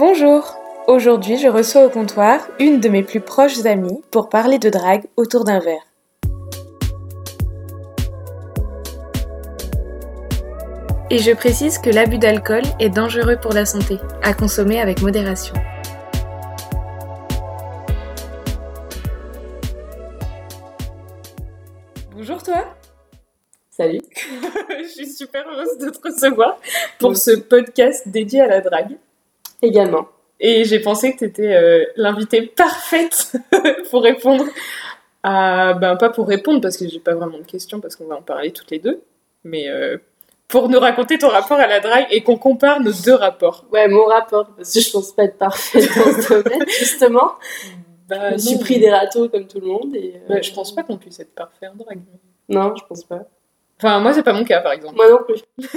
Bonjour Aujourd'hui, je reçois au comptoir une de mes plus proches amies pour parler de drague autour d'un verre. Et je précise que l'abus d'alcool est dangereux pour la santé, à consommer avec modération. Bonjour toi Salut Je suis super heureuse de te recevoir pour ce podcast dédié à la drague. Également. Et j'ai pensé que tu étais l'invitée parfaite pour répondre à. Ben, pas pour répondre parce que j'ai pas vraiment de questions parce qu'on va en parler toutes les deux, mais euh, pour nous raconter ton rapport à la drague et qu'on compare nos deux rapports. Ouais, mon rapport, parce que je pense pas être parfaite dans ce domaine, justement. Bah, je suis pris des râteaux comme tout le monde. Et, euh, je pense pas qu'on puisse être parfait en drague. Non, je pense pas. Enfin, moi, c'est pas mon cas, par exemple. Moi non plus.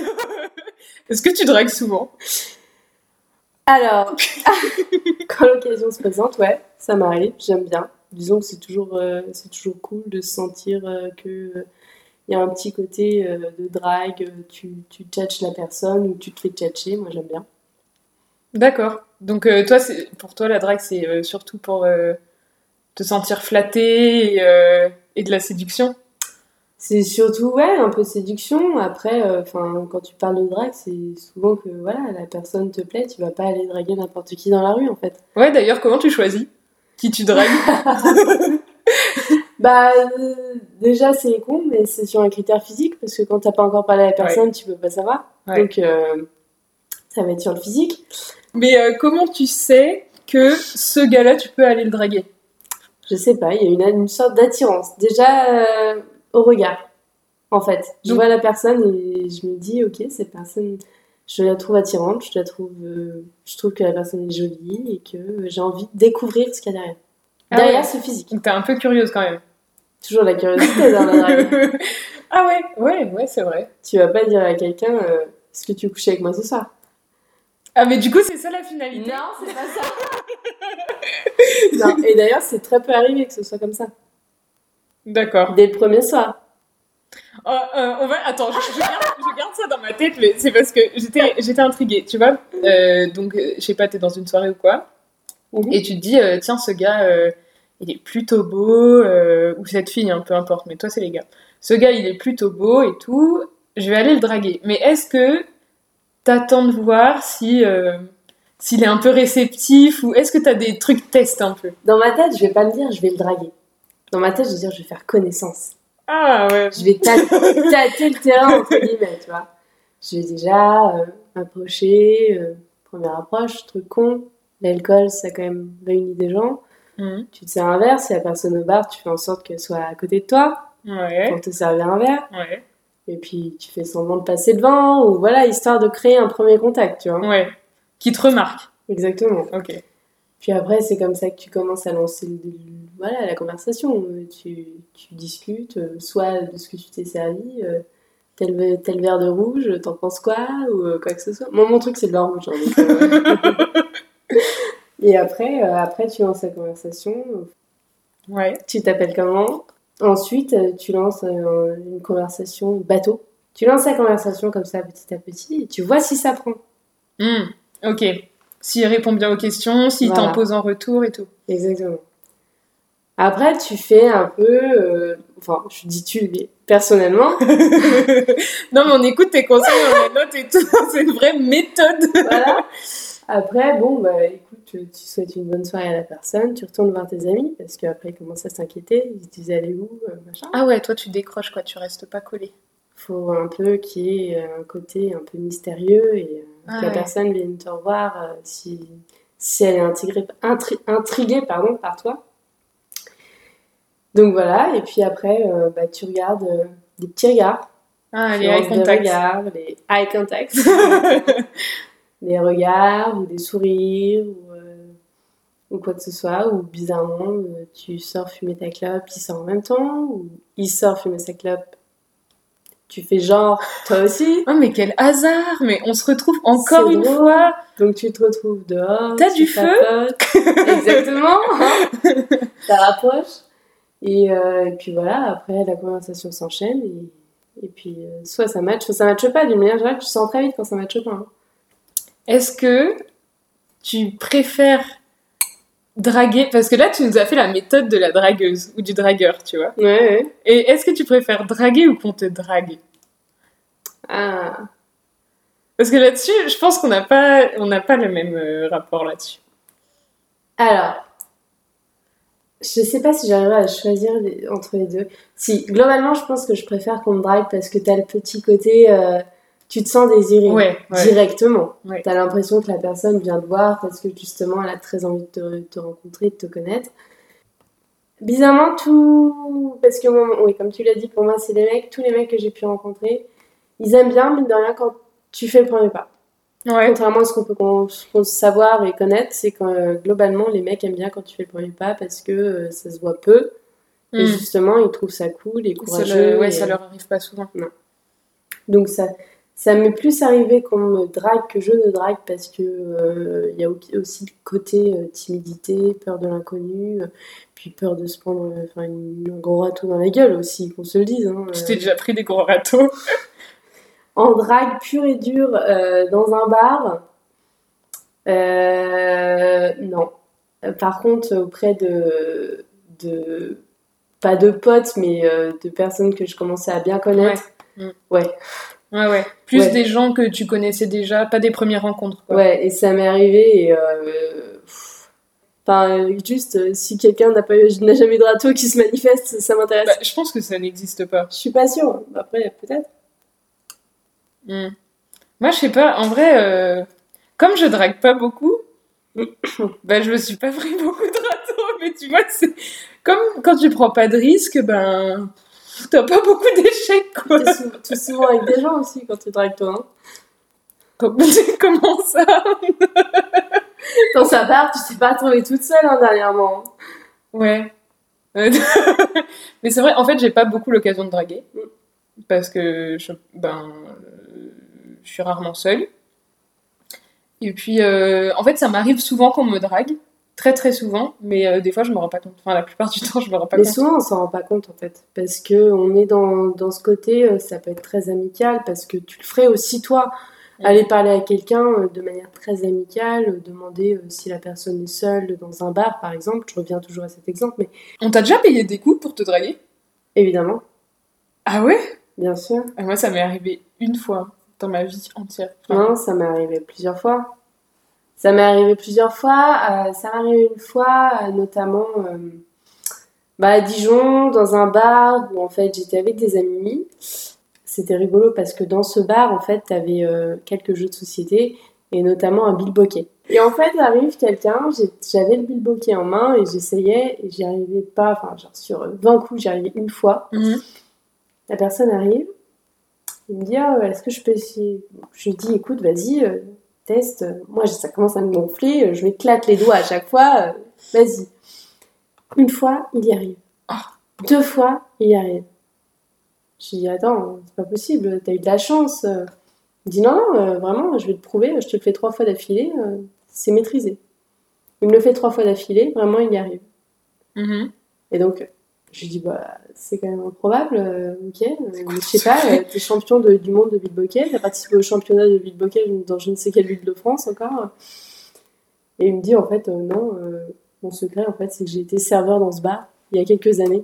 Est-ce que tu dragues souvent? Alors, quand l'occasion se présente, ouais, ça m'arrive, j'aime bien. Disons que c'est toujours, euh, c'est toujours cool de se sentir euh, que euh, il y a un petit côté euh, de drague, euh, tu, tu tchatches la personne ou tu te fais tchatcher, moi j'aime bien. D'accord. Donc, euh, toi, c'est pour toi, la drague, c'est euh, surtout pour euh, te sentir flatté et, euh, et de la séduction? C'est surtout, ouais, un peu de séduction. Après, euh, enfin, quand tu parles de drague, c'est souvent que, voilà, la personne te plaît, tu vas pas aller draguer n'importe qui dans la rue, en fait. Ouais, d'ailleurs, comment tu choisis qui tu dragues Bah, euh, déjà, c'est con, mais c'est sur un critère physique, parce que quand t'as pas encore parlé à la personne, tu peux pas savoir. Ouais. Donc, euh, ça va être sur le physique. Mais comment tu sais que ce gars-là, tu peux aller le draguer? Je sais pas, il y a une, une sorte d'attirance. Déjà, au regard, en fait. Je Donc- vois la personne et je me dis, ok, cette personne, je la trouve attirante, je la trouve, euh, je trouve que la personne est jolie et que j'ai envie de découvrir ce qu'il y a derrière. Ah derrière ouais. ce physique. Donc, t'es un peu curieuse quand même. Toujours la curiosité dans la drague. ah ouais, ouais, ouais, c'est vrai. tu vas pas dire à quelqu'un, euh, est-ce que tu veux coucher avec moi ce soir? Ah, mais du coup, c'est ça la finalité. Non, c'est pas ça. non, et d'ailleurs, c'est très peu arrivé que ce soit comme ça. D'accord. Dès le premier soir. Euh, euh, on va... Attends, je, je garde, je garde ça dans ma tête, mais c'est parce que j'étais, j'étais intriguée, tu vois. Euh, donc, euh, je sais pas, t'es dans une soirée ou quoi, et tu te dis, tiens, ce gars, il est plutôt beau, ou cette fille, hein, peu importe, mais toi, c'est les gars. Ce gars, il est plutôt beau et tout, je vais aller le draguer. Mais est-ce que t'attends de voir si, s'il est un peu réceptif, ou est-ce que t'as des trucs test un peu? Dans ma tête, je vais pas me dire, je vais le draguer. Dans ma tête, je vais dire, je vais faire connaissance. Ah ouais. Je vais tâter, tâter le terrain, entre guillemets, tu vois. Je vais déjà euh, m'approcher, euh, première approche, truc con. L'alcool, ça quand même réunit des gens. Mhm. Tu te sers un verre, si la personne au bar, tu fais en sorte qu'elle soit à côté de toi Ouais. pour te servir un verre. Ouais. Et puis tu fais semblant de passer devant, ou voilà, histoire de créer un premier contact, tu vois. Ouais. Qui te remarque. Exactement. Ok. Puis après, c'est comme ça que tu commences à lancer le- voilà, la conversation. Tu, tu discutes, euh, soit de ce que tu t'es servi, euh, tel, tel verre de rouge, t'en penses quoi, ou euh, quoi que ce soit. Moi, mon truc, c'est le vin rouge. hein, Et après, après, tu lances la conversation. Ouais. Tu t'appelles comment? Ensuite, tu lances une conversation bateau. Tu lances la conversation comme ça, petit à petit, et tu vois si ça prend. Hmm, Ok. S'il répond bien aux questions, s'il Voilà. t'en pose en retour et tout. Exactement. Après, tu fais un peu. euh, enfin, je dis tu, mais personnellement, non, mais on écoute tes conseils, on les note et tout. C'est une vraie méthode. voilà. Après, bon, bah écoute, tu souhaites une bonne soirée à la personne, tu retournes voir tes amis, parce qu'après, ils commencent à s'inquiéter, ils se disent allez où, euh, machin. Ah ouais, toi tu décroches quoi, tu restes pas collé. Faut un peu qu'il y ait un côté un peu mystérieux et euh, Ah que la ouais. personne vienne te revoir euh, si, si elle est intri- intriguée pardon, par toi. Donc voilà, et puis après, euh, bah, tu regardes euh, des petits regards. Ah, les eye des contact. regards, les eye contact. des regards ou des sourires ou, ou quoi que ce soit. Ou bizarrement, tu sors fumer ta clope, il sort en même temps. Ou il sort fumer sa clope, tu fais genre, toi aussi. Oh mais quel hasard Mais on se retrouve encore une drôle. fois. Donc tu te retrouves dehors. T'as du feu. Exactement. hein. Ça rapproche. Et, euh, et puis voilà, après la conversation s'enchaîne. Et, et puis euh, soit ça match, soit ça matche pas. D'une manière générale, tu sens très vite quand ça matche pas. hein. Est-ce que tu préfères draguer Parce que là, tu nous as fait la méthode de la dragueuse ou du dragueur, tu vois. Ouais, ouais. Et est-ce que tu préfères draguer ou qu'on te drague? Ah. Parce que là-dessus, je pense qu'on n'a pas, on n'a pas le même euh, rapport là-dessus. Alors, je sais pas si j'arriverai à choisir les- entre les deux. Si, globalement, je pense que je préfère qu'on me drague parce que t'as le petit côté, euh, tu te sens désiré Ouais, ouais. directement. Ouais. T'as l'impression que la personne vient te voir parce que justement, elle a très envie de te, te rencontrer, de te connaître. Bizarrement, tout. Parce que, moi, oui, comme tu l'as dit, pour moi, c'est des mecs, tous les mecs que j'ai pu rencontrer, ils aiment bien, mine de rien, quand tu fais le premier pas. Ouais. Contrairement à ce qu'on peut savoir et connaître, c'est que euh, globalement, les mecs aiment bien quand tu fais le premier pas parce que euh, ça se voit peu. Et Mm. justement, ils trouvent ça cool et Ça, courageux. le- ouais, et- ça leur arrive pas souvent. Donc ça, ça m'est plus arrivé qu'on me drague que je ne drague parce que euh, il y a au- aussi le côté euh, timidité, peur de l'inconnu, euh, puis peur de se prendre un gros râteau dans la gueule aussi, qu'on se le dise. hein. Tu t'es déjà pris des gros râteaux? en drague pure et dure dans un bar, non. Par contre, auprès de, de pas de potes, mais de personnes que je commençais à bien connaître, Ouais. ouais. Ouais, ouais. Plus Ouais. des gens que tu connaissais déjà, pas des premières rencontres. Quoi. Ouais, et ça m'est arrivé et euh, pff, enfin, juste euh, si quelqu'un n'a pas n'a jamais eu de râteau qui se manifeste, ça m'intéresse. Bah, je pense que ça n'existe pas. Je suis pas sûre. Après, peut-être. Hmm. Moi, je sais pas, en vrai, euh, comme je drague pas beaucoup, bah, je me suis pas pris beaucoup de râteaux, mais tu vois, c'est comme quand tu prends pas de risques, ben, t'as pas beaucoup d'échecs, quoi. T'es sou- t'es souvent avec des gens aussi quand tu dragues toi. Hein. Comme- Comment ça? Dans sa part, tu t'es pas retrouvée toute seule hein, dernièrement. Ouais. Mais c'est vrai, en fait, j'ai pas beaucoup l'occasion de draguer, parce que je, ben, je suis rarement seule. Et puis, euh, en fait, ça m'arrive souvent qu'on me drague, très très souvent, mais euh, des fois, je me rends pas compte. Enfin, la plupart du temps, je me rends pas Mais compte. souvent, on s'en rend pas compte en fait. Parce que on est dans, dans ce côté, euh, ça peut être très amical, parce que tu le ferais aussi toi. Aller parler à quelqu'un euh, de manière très amicale, demander si la personne est seule dans un bar par exemple. Je reviens toujours à cet exemple, mais On t'a déjà payé des coups pour te draguer? Évidemment, Ah ouais? Bien sûr. Ah, Moi, ça m'est arrivé une fois dans ma vie entière. Enfin, Non, ça m'est arrivé plusieurs fois. Ça m'est arrivé plusieurs fois. euh, ça m'est arrivé une fois, euh, notamment euh, bah, à Dijon, dans un bar où en fait j'étais avec des amis. C'était rigolo parce que dans ce bar, en fait, t'avais quelques jeux de société et notamment un bilboquet. Et en fait, arrive quelqu'un, j'avais le bilboquet en main et j'essayais et j'y arrivais pas. Enfin, genre sur 20 coups, j'y arrivais une fois. mhm. La personne arrive, il me dit Ah, est-ce que je peux essayer? Je lui dis écoute, vas-y, teste. Moi, ça commence à me gonfler, je m'éclate les doigts à chaque fois, euh, vas-y. Une fois, il y arrive. Ah. Deux fois, il y arrive. Je lui dis Attends, c'est pas possible, t'as eu de la chance. euh. Il me dit Non, non, euh, vraiment, je vais te prouver, je te le fais trois fois d'affilée, c'est maîtrisé. Il me le fait trois fois d'affilée, vraiment, il y arrive. Mhm. Et donc, je lui dis, bah, c'est quand même improbable, euh, ok. euh, mais je sais pas, euh, t'es champion de- du monde de Villeboquet, t'as participé au championnat de Villeboquet dans je ne sais quelle ville de France encore. Et il me dit, en fait, euh, non, mon secret, en fait, c'est que j'ai été serveur dans ce bar il y a quelques années.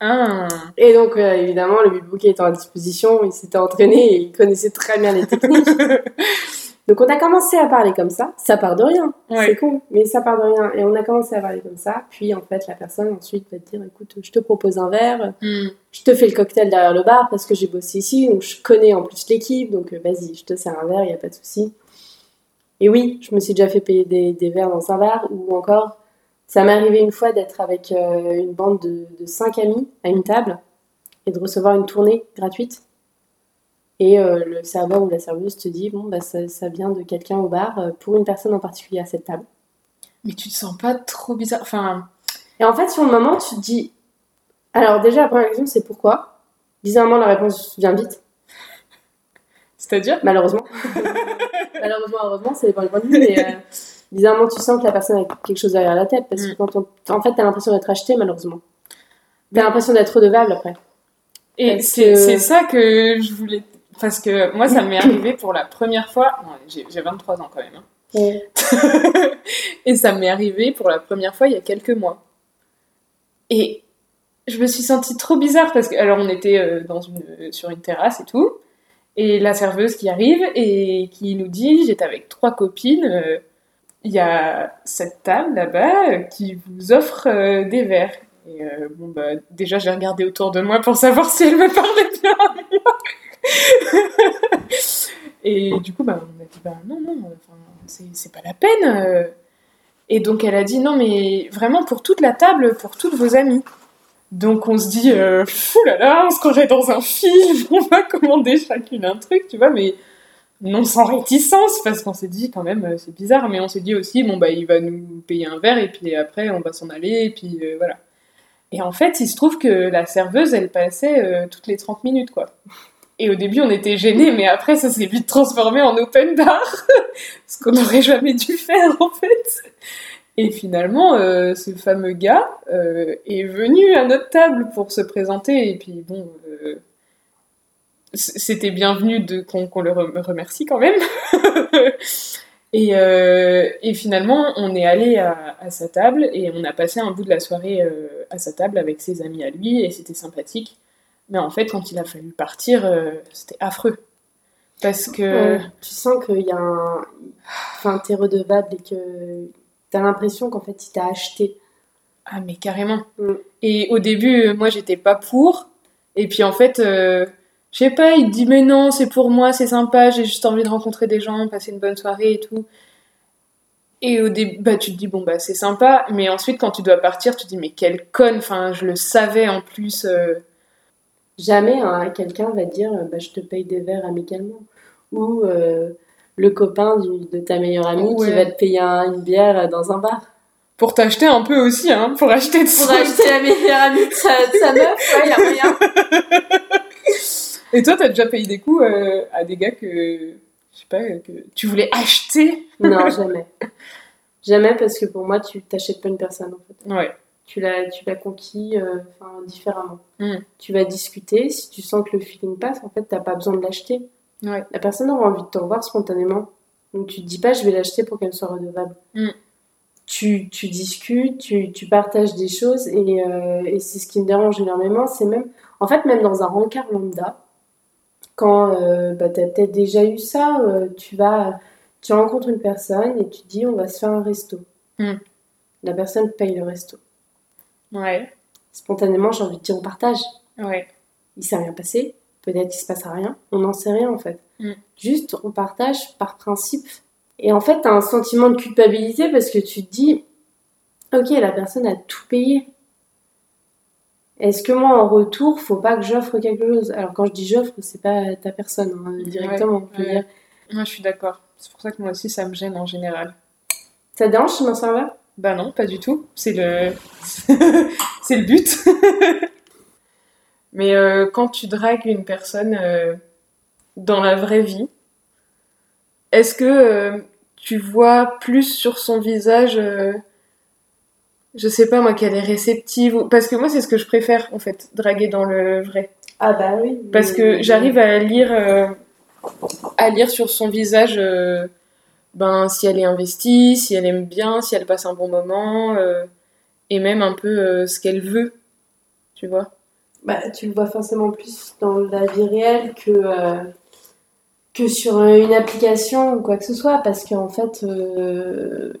Ah. Et donc, évidemment, le Villeboquet étant à disposition, il s'était entraîné et il connaissait très bien les techniques. donc, on a commencé à parler comme ça. Ça part de rien. C'est con, mais ça part de rien. Et on a commencé à parler comme ça. Puis, en fait, la personne ensuite va te dire écoute, je te propose un verre, Hmm. je te fais le cocktail derrière le bar parce que j'ai bossé ici, donc je connais en plus l'équipe, donc euh, vas-y, je te sers un verre, il n'y a pas de souci. Et oui, je me suis déjà fait payer des, des verres dans un bar, ou encore, ça m'est arrivé une fois d'être avec euh, une bande de, de cinq amis à une table et de recevoir une tournée gratuite. Et euh, le serveur ou la serveuse te dit bon, bah, ça, ça vient de quelqu'un au bar euh, pour une personne en particulier à cette table. Mais tu te sens pas trop bizarre Enfin, Et en fait, sur le moment, tu te dis. Alors, déjà, la première question, c'est pourquoi? Bizarrement, la réponse vient vite, c'est-à-dire? Malheureusement. malheureusement, heureusement, c'est pas le point de vue, mais euh, bizarrement, tu sens que la personne a quelque chose derrière la tête, parce que Mm. quand on... en fait, t'as l'impression d'être acheté, malheureusement. T'as l'impression d'être redevable après. Et Parce c'est que- c'est ça que je voulais. Parce que moi, ça m'est arrivé pour la première fois. J'ai j'ai 23 ans quand même. hein. et ça m'est arrivé pour la première fois il y a quelques mois. Et je me suis sentie trop bizarre parce que, alors on était euh, dans une, sur une terrasse et tout, et la serveuse qui arrive et qui nous dit J'étais avec trois copines, euh, il y a cette table là-bas euh, qui vous offre des verres. Et bon, bah, déjà, j'ai regardé autour de moi pour savoir si elle me parlait bien. et du coup, bah, on a dit Bah non, non, c'est pas la peine. Et donc, elle a dit Non, mais vraiment pour toute la table, pour toutes vos amies. Donc on se dit, euh, fou là là, on se croirait dans un film, on va commander chacune un truc, tu vois, mais non sans réticence, parce qu'on s'est dit quand même, euh, c'est bizarre, mais on s'est dit aussi, bon bah il va nous payer un verre, et puis après on va s'en aller, et puis euh, voilà. Et en fait, il se trouve que la serveuse, elle passait toutes les 30 minutes, quoi. Et au début, on était gênés, mais après, ça s'est vite transformé en open bar, ce qu'on n'aurait jamais dû faire, en fait. Et finalement, euh, ce fameux gars euh, est venu à notre table pour se présenter. Et puis, bon, euh, c'était bienvenu de, qu'on, le remercie quand même. et, finalement, on est allé à, sa table et on a passé un bout de la soirée à sa table avec ses amis à lui et c'était sympathique. Mais en fait, quand il a fallu partir, c'était affreux. Parce que. tu sens qu'il y a un. Enfin, t'es redevable et que t'as l'impression qu'en fait, il t'a acheté. Ah, mais carrément. Mm. Et au début, moi, j'étais pas pour. Et puis, en fait, euh, je sais pas, il te dit, mais non, c'est pour moi, c'est sympa, j'ai juste envie de rencontrer des gens, passer une bonne soirée et tout. Et au début, bah, tu te dis, bon, bah, c'est sympa. Mais ensuite, quand tu dois partir, tu te dis, mais quelle conne, enfin, je le savais en plus. Euh. Jamais hein, quelqu'un va dire, bah, je te paye des verres amicalement. Ou. Euh, le copain de ta meilleure amie qui va te payer une bière dans un bar. Pour t'acheter un peu aussi, hein, pour acheter de Pour acheter la meilleure amie de sa, meuf, ouais, y a rien. Et toi, t'as déjà payé des coups euh, à des gars que, je sais pas, que tu voulais acheter? Non, jamais. jamais parce que pour moi, tu t'achètes pas une personne en fait. Ouais. Tu l'as, tu l'as conquis euh, différemment. Hmm. Tu vas discuter, si tu sens que le feeling passe, en fait, t'as pas besoin de l'acheter. La personne aura envie de te revoir spontanément. Donc tu te dis pas je vais l'acheter pour qu'elle soit redevable. Mm. Tu, tu, discutes, tu, tu, partages des choses et, euh, et c'est ce qui me dérange énormément. C'est même, en fait, même dans un rencard lambda, quand euh, bah, tu as peut-être déjà eu ça, euh, tu vas, tu rencontres une personne et tu dis on va se faire un resto. Mm. La personne paye le resto. Ouais. Spontanément, j'ai envie de dire on partage. Ouais. Il s'est rien passé peut-être qu'il se passe rien, on n'en sait rien en fait. Mm. Juste, on partage par principe. Et en fait, tu as un sentiment de culpabilité parce que tu te dis, ok, la personne a tout payé. Est-ce que moi, en retour, faut pas que j'offre quelque chose? Alors, quand je dis j'offre, c'est pas ta personne hein, directement. Moi, je suis d'accord. C'est pour ça que moi aussi, ça me gêne en général. Ça dérange m'en pas Bah non, pas du tout. C'est le, c'est le but. Mais euh, quand tu dragues une personne euh, dans la vraie vie, est-ce que euh, tu vois plus sur son visage, je sais pas moi, qu'elle est réceptive ou... Parce que moi, c'est ce que je préfère, en fait, draguer dans le vrai. Ah bah oui. Parce que j'arrive à lire, à lire sur son visage ben, si elle est investie, si elle aime bien, si elle passe un bon moment, et même un peu ce qu'elle veut, tu vois bah, tu le vois forcément plus dans la vie réelle que, euh, que sur une application ou quoi que ce soit, parce qu'en fait, euh,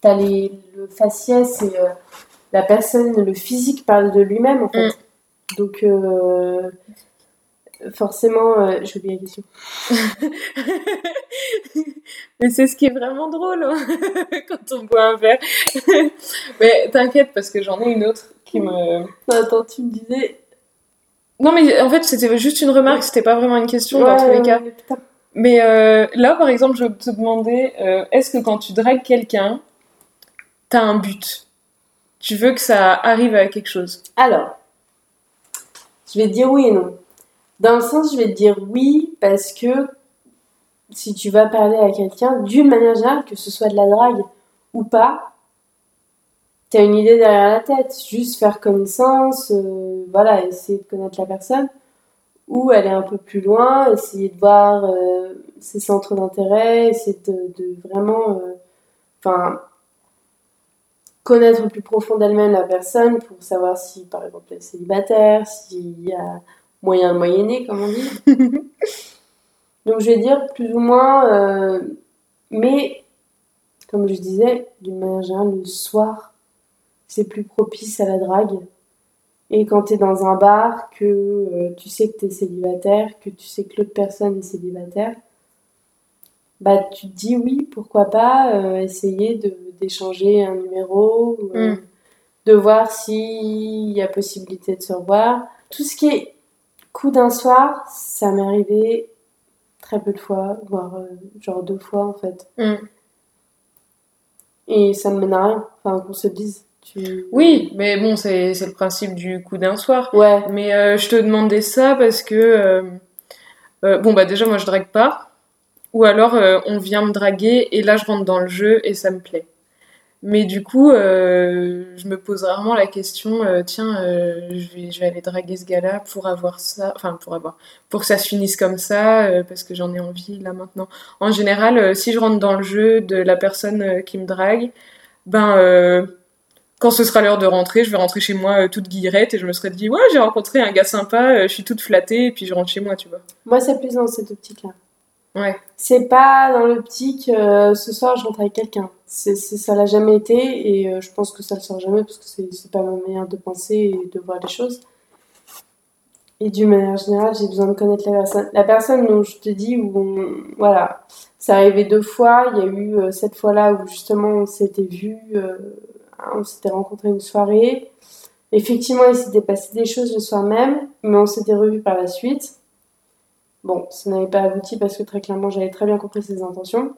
tu as les, le faciès et euh, la personne, le physique parle de lui-même, en fait. Mm. Donc, euh, forcément, j'ai oublié la question. Mais c'est ce qui est vraiment drôle hein, quand on boit un verre. Mais t'inquiète, parce que j'en ai une autre qui me. Attends, tu me disais. Non, mais en fait, c'était juste une remarque, c'était pas vraiment une question dans tous les cas. Mais euh, là, par exemple, je te demandais euh, est-ce que quand tu dragues quelqu'un, t'as un but? Tu veux que ça arrive à quelque chose? Alors, je vais te dire oui et non. Dans le sens, je vais te dire oui parce que si tu vas parler à quelqu'un, d'une manière générale, que ce soit de la drague ou pas, tu as une idée derrière la tête. Juste faire connaissance, euh, essayer de connaître la personne. Ou aller un peu plus loin, essayer de voir euh, ses centres d'intérêt, c'est de, vraiment, enfin, connaître plus profond d'elle-même la personne pour savoir si, par exemple, elle est célibataire, s'il y a moyen de moyenner, comme on dit. Donc, je vais dire plus ou moins, euh, mais comme je disais, d'une manière générale, le soir, c'est plus propice à la drague. Et quand tu es dans un bar, que euh, tu sais que tu es célibataire, que tu sais que l'autre personne est célibataire, bah tu te dis oui, pourquoi pas euh, essayer d'échanger un numéro, euh, mm. de voir s'il y a possibilité de se revoir. Tout ce qui est coup d'un soir, ça m'est arrivé très peu de fois, voire euh, genre deux fois en fait. Mm. Et ça ne mène à rien, enfin qu'on se dise. Oui, mais bon, c'est le principe du coup d'un soir. Ouais. Mais euh, je te demandais ça parce que, bon, bah déjà, moi je drague pas. Ou alors, on vient me draguer et là, je rentre dans le jeu et ça me plaît. Mais du coup, euh, je me pose rarement la question, euh, tiens, euh, je, vais, aller draguer ce gars-là pour avoir ça, enfin pour avoir, pour que ça se finisse comme ça, parce que j'en ai envie là maintenant. En général, si je rentre dans le jeu de la personne qui me drague, ben quand ce sera l'heure de rentrer, je vais rentrer chez moi toute guillerette et je me serais dit, ouais, j'ai rencontré un gars sympa, je suis toute flattée et puis je rentre chez moi, tu vois. Moi, c'est plus dans cette optique-là. Ouais. C'est pas dans l'optique euh, ce soir je rentre avec quelqu'un. Ça l'a jamais été et euh, je pense que ça le sera jamais parce que c'est, pas ma manière de penser et de voir les choses. Et d'une manière générale, j'ai besoin de connaître la personne. La personne dont je te dis où voilà, c'est arrivé deux fois. Il y a eu euh, cette fois-là où justement on s'était vu, on s'était rencontré une soirée. Effectivement, il s'était passé des choses le soir même, mais on s'était revu par la suite. Bon, ça n'avait pas abouti parce que très clairement, j'avais très bien compris ses intentions.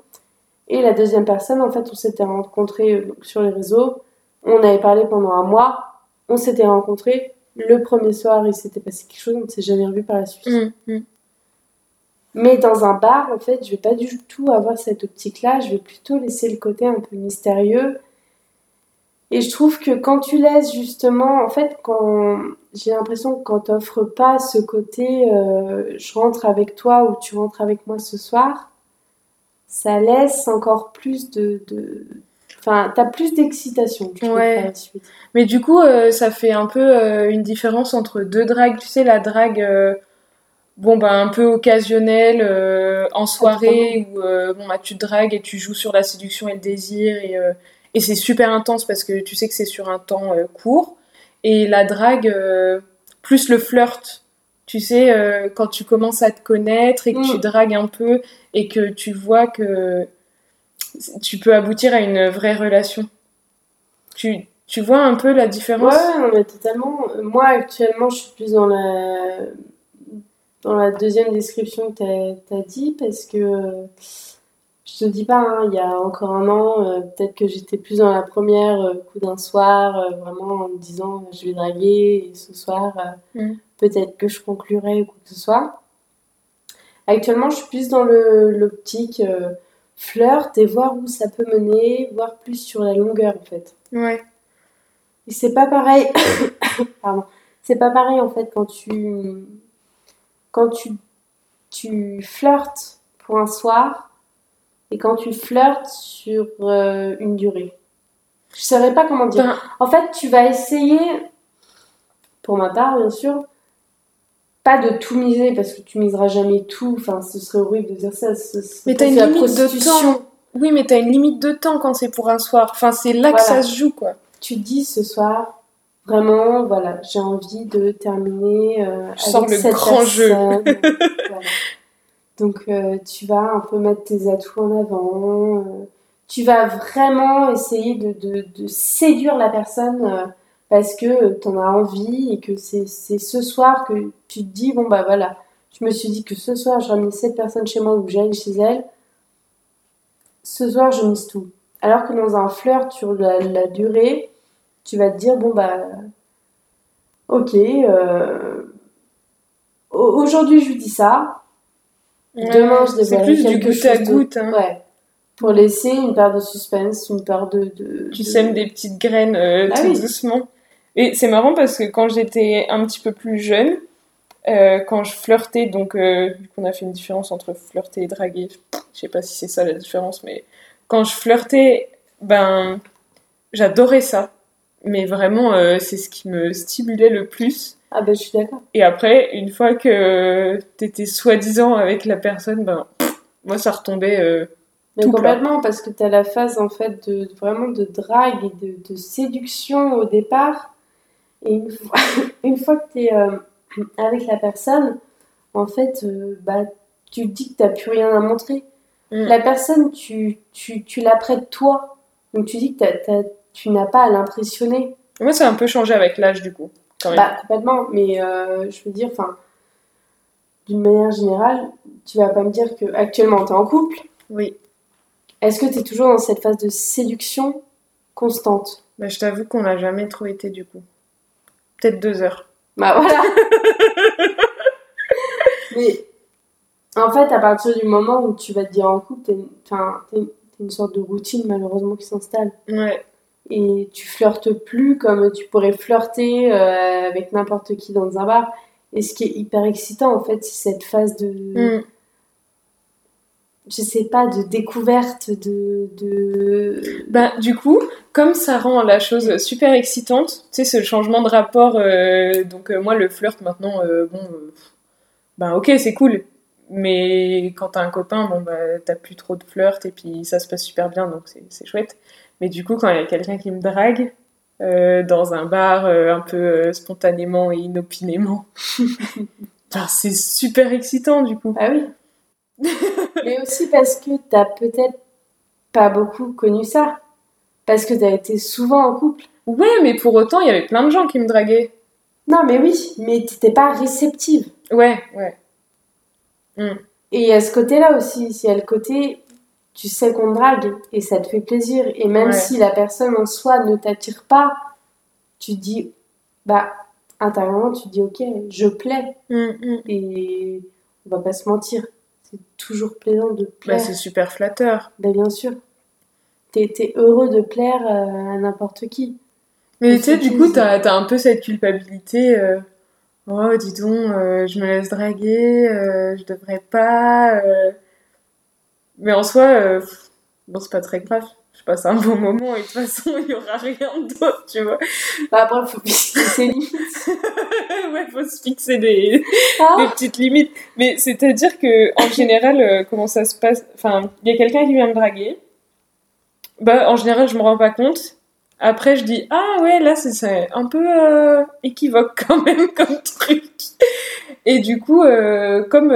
Et la deuxième personne, en fait, on s'était rencontrés euh, sur les réseaux. On avait parlé pendant un mois. On s'était rencontrés. Le premier soir, il s'était passé quelque chose. On ne s'est jamais revu par la suite. Mmh, mmh. Mais dans un bar, en fait, je vais pas du tout avoir cette optique-là. Je vais plutôt laisser le côté un peu mystérieux et je trouve que quand tu laisses justement, en fait, quand j'ai l'impression que quand t'offres pas ce côté euh, je rentre avec toi ou tu rentres avec moi ce soir, ça laisse encore plus de. de... Enfin, t'as plus d'excitation, tu ouais. suite. Mais du coup, euh, ça fait un peu euh, une différence entre deux dragues. Tu sais, la drague bon bah un peu occasionnelle en soirée où bon bah tu dragues et tu joues sur la séduction et le désir et et c'est super intense parce que tu sais que c'est sur un temps euh, court. Et la drague, euh, plus le flirt, tu sais, euh, quand tu commences à te connaître et que tu mm. dragues un peu et que tu vois que tu peux aboutir à une vraie relation. Tu, tu vois un peu la différence? Ouais, mais totalement. Moi, actuellement, je suis plus dans la, dans la deuxième description que tu as, dit parce que je te dis pas, hein, il y a encore un an, euh, peut-être que j'étais plus dans la première euh, coup d'un soir, euh, vraiment en me disant je vais draguer et ce soir, mm. peut-être que je conclurai ou quoi que ce soit. Actuellement, je suis plus dans l'optique flirt et voir où ça peut mener, voir plus sur la longueur en fait. Ouais. Et c'est pas pareil. Pardon. C'est pas pareil en fait quand tu quand tu tu flirtes pour un soir et quand tu flirtes sur euh, une durée. Je ne saurais pas comment dire. En fait, tu vas essayer, pour ma part bien sûr, pas de tout miser parce que tu miseras jamais tout. Enfin, ce serait horrible de dire ça. mais t'as une limite de temps. Oui, mais t'as une limite de temps quand c'est pour un soir. Enfin, c'est là que ça se joue, quoi. Tu dis ce soir, vraiment, voilà, j'ai envie de terminer euh, avec le cette grand jeu. Donc euh, tu vas un peu mettre tes atouts en avant. Euh, tu vas vraiment essayer de, séduire la personne euh, parce que tu en as envie et que c'est ce soir que tu te dis, bon bah voilà, je me suis dit que ce soir je ramenais cette personne chez moi ou que j'allais chez elle. Ce soir je mise tout. Alors que dans un flirt sur la, durée, tu vas te dire, bon bah ok, aujourd'hui je lui dis ça, Demain, je C'est plus du goutte à goutte. Hein. Ouais. Pour laisser une part de suspense, une part de. de tu sèmes des petites graines euh, ah tout doucement. Et c'est marrant parce que quand j'étais un petit peu plus jeune, euh, quand je flirtais, donc euh, vu qu'on a fait une différence entre flirter et draguer, je sais pas si c'est ça la différence, mais quand je flirtais, ben j'adorais ça. Mais vraiment, euh, c'est ce qui me stimulait le plus. Ah ben je suis d'accord. Et après, une fois que t'étais soi-disant avec la personne, ben moi ça retombait. euh, Mais Tout plat. complètement, parce que tu as la phase en fait de vraiment de drague et de, de séduction au départ. Et une fois, une fois que tu es avec la personne, en fait, euh, bah, tu te dis que tu n'as plus rien à montrer. Mm. La personne, tu, tu, tu la prêtes toi. Donc tu dis que t'as- t'as- tu n'as pas à l'impressionner. Moi, ça a un peu changé avec l'âge du coup. Quand même. Bah, complètement, mais euh, je veux dire, enfin, d'une manière générale, tu vas pas me dire que actuellement tu es en couple. oui. Est-ce que tu es toujours dans cette phase de séduction constante? Bah, je t'avoue qu'on n'a jamais trop été du coup. Peut-être deux heures. Bah voilà Mais en fait, à partir du moment où tu vas te dire en couple, t'as une, une sorte de routine malheureusement qui s'installe. Ouais. Et tu flirtes plus comme tu pourrais flirter euh, avec n'importe qui dans un bar. Et ce qui est hyper excitant en fait, c'est cette phase de, Mm. je sais pas, de découverte, de... de... Bah, du coup, comme ça rend la chose super excitante, tu sais, ce changement de rapport, euh, donc euh, moi, le flirt maintenant, bon, bah ok, c'est cool. Mais quand t'as un copain, bon, bah, t'as plus trop de flirt et puis ça se passe super bien, donc c'est c'est chouette. Mais du coup, quand il y a quelqu'un qui me drague euh, dans un bar euh, un peu euh, spontanément et inopinément, bah, c'est super excitant du coup. Ah oui Mais aussi parce que t'as peut-être pas beaucoup connu ça. Parce que t'as été souvent en couple. Ouais, mais pour autant, il y avait plein de gens qui me draguaient. Non, mais oui, mais t'étais pas réceptive. Ouais, ouais. Et il y a ce côté-là aussi, il y a le côté, tu sais qu'on drague et ça te fait plaisir. Et même Ouais. si la personne en soi ne t'attire pas, tu dis, bah, intérieurement, tu dis, ok, je plais. Mm, mm. Et on va pas se mentir, c'est toujours plaisant de Bah, plaire. c'est super flatteur. Bah, bien sûr. T'es heureux de plaire euh, à n'importe qui. Mais tu sais, du coup, t'as as un peu cette culpabilité. euh, oh, dis donc, euh, je me laisse draguer, euh, je devrais pas. Mais en soi, euh, bon, c'est pas très grave. Je passe un bon moment et de toute façon, il y aura rien d'autre, tu vois. Bah, après, faut fixer ses limites. ouais, faut se fixer des, des Ah, petites limites. Mais c'est-à-dire que en général, euh, comment ça se passe? Enfin, il y a quelqu'un qui vient me draguer. Bah, en général, je me rends pas compte. Après, je dis ah ouais, là c'est- un peu euh, équivoque quand même comme truc. Et du coup, comme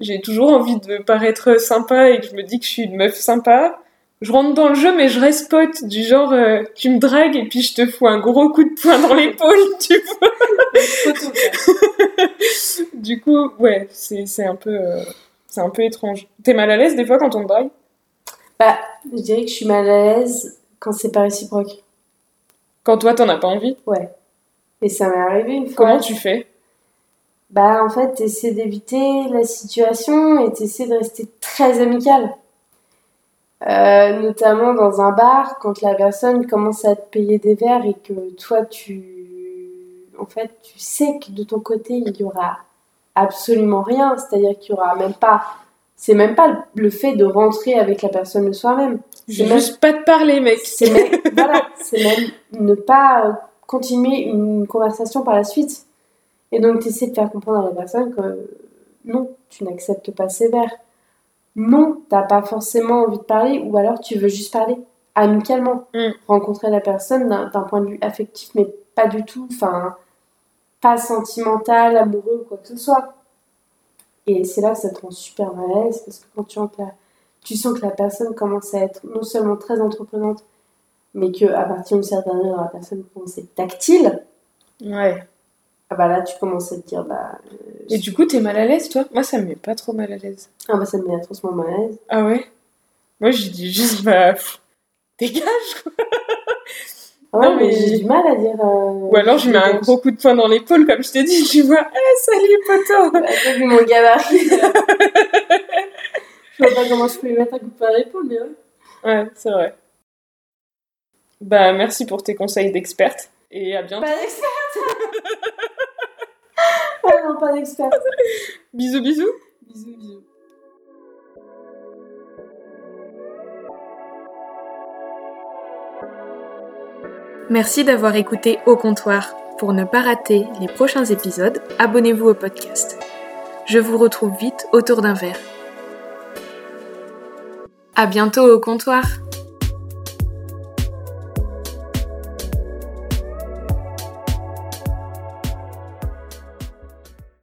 j'ai toujours envie de paraître sympa et que je me dis que je suis une meuf sympa, je rentre dans le jeu, mais je reste pote du genre euh, tu me dragues et puis je te fous un gros coup de poing dans l'épaule, tu vois. Du coup, ouais, c'est c'est un peu euh, c'est un peu étrange. T'es mal à l'aise des fois quand on te drague? Bah, je dirais que je suis mal à l'aise quand c'est pas réciproque. Quand toi t'en as pas envie? Ouais. Et ça m'est arrivé une fois. Comment tu fais? Bah, en fait, t'essaies d'éviter la situation et t'essaies de rester très amical. Euh, notamment dans un bar, quand la personne commence à te payer des verres et que toi, tu... En fait, tu sais que de ton côté, il y aura absolument rien. C'est-à-dire qu'il y aura même pas... C'est même pas le fait de rentrer avec la personne le soir même. Je veux même- juste pas te parler, mec. C'est même, voilà, c'est même ne pas continuer une conversation par la suite. Et donc, tu essaies de faire comprendre à la personne que non, tu n'acceptes pas ces verres. Non, t'as pas forcément envie de parler, ou alors tu veux juste parler amicalement. Mm. Rencontrer la personne d'un point de vue affectif, mais pas du tout, enfin, pas sentimental, amoureux ou quoi que ce soit. Et c'est là que ça te rend super mal à l'aise, parce que quand tu sens que la, tu sens que la personne commence à être non seulement très entreprenante, mais que à partir d'une certaine heure, la personne commence à être tactile, Ouais. Ah bah là, tu commences à te dire, bah, euh, Et du coup, t'es mal à l'aise, toi? Moi, ça me met pas trop mal à l'aise. ah bah ça me met atrocement mal à l'aise. Ah ouais? Moi, j'ai dit juste, bah, pff, dégage, quoi. Ah ouais, Non, mais mais- j'ai du mal à dire. euh, Ou alors, je mets un gros coup de poing dans l'épaule, comme je t'ai dit, tu vois. Ah, salut, poteau Bah, t'as vu mon gabarit. je vois pas comment je peux lui mettre un coup de poing à l'épaule, mais ouais. Ouais, c'est vrai. Bah, merci pour tes conseils d'experte. Et à bientôt. Pas d'experte Ah non, pas trois experts. bisous, bisous. Bisous, bisous. Merci d'avoir écouté Au comptoir. Pour ne pas rater les prochains épisodes, abonnez-vous au podcast. Je vous retrouve vite autour d'un verre. À bientôt au comptoir!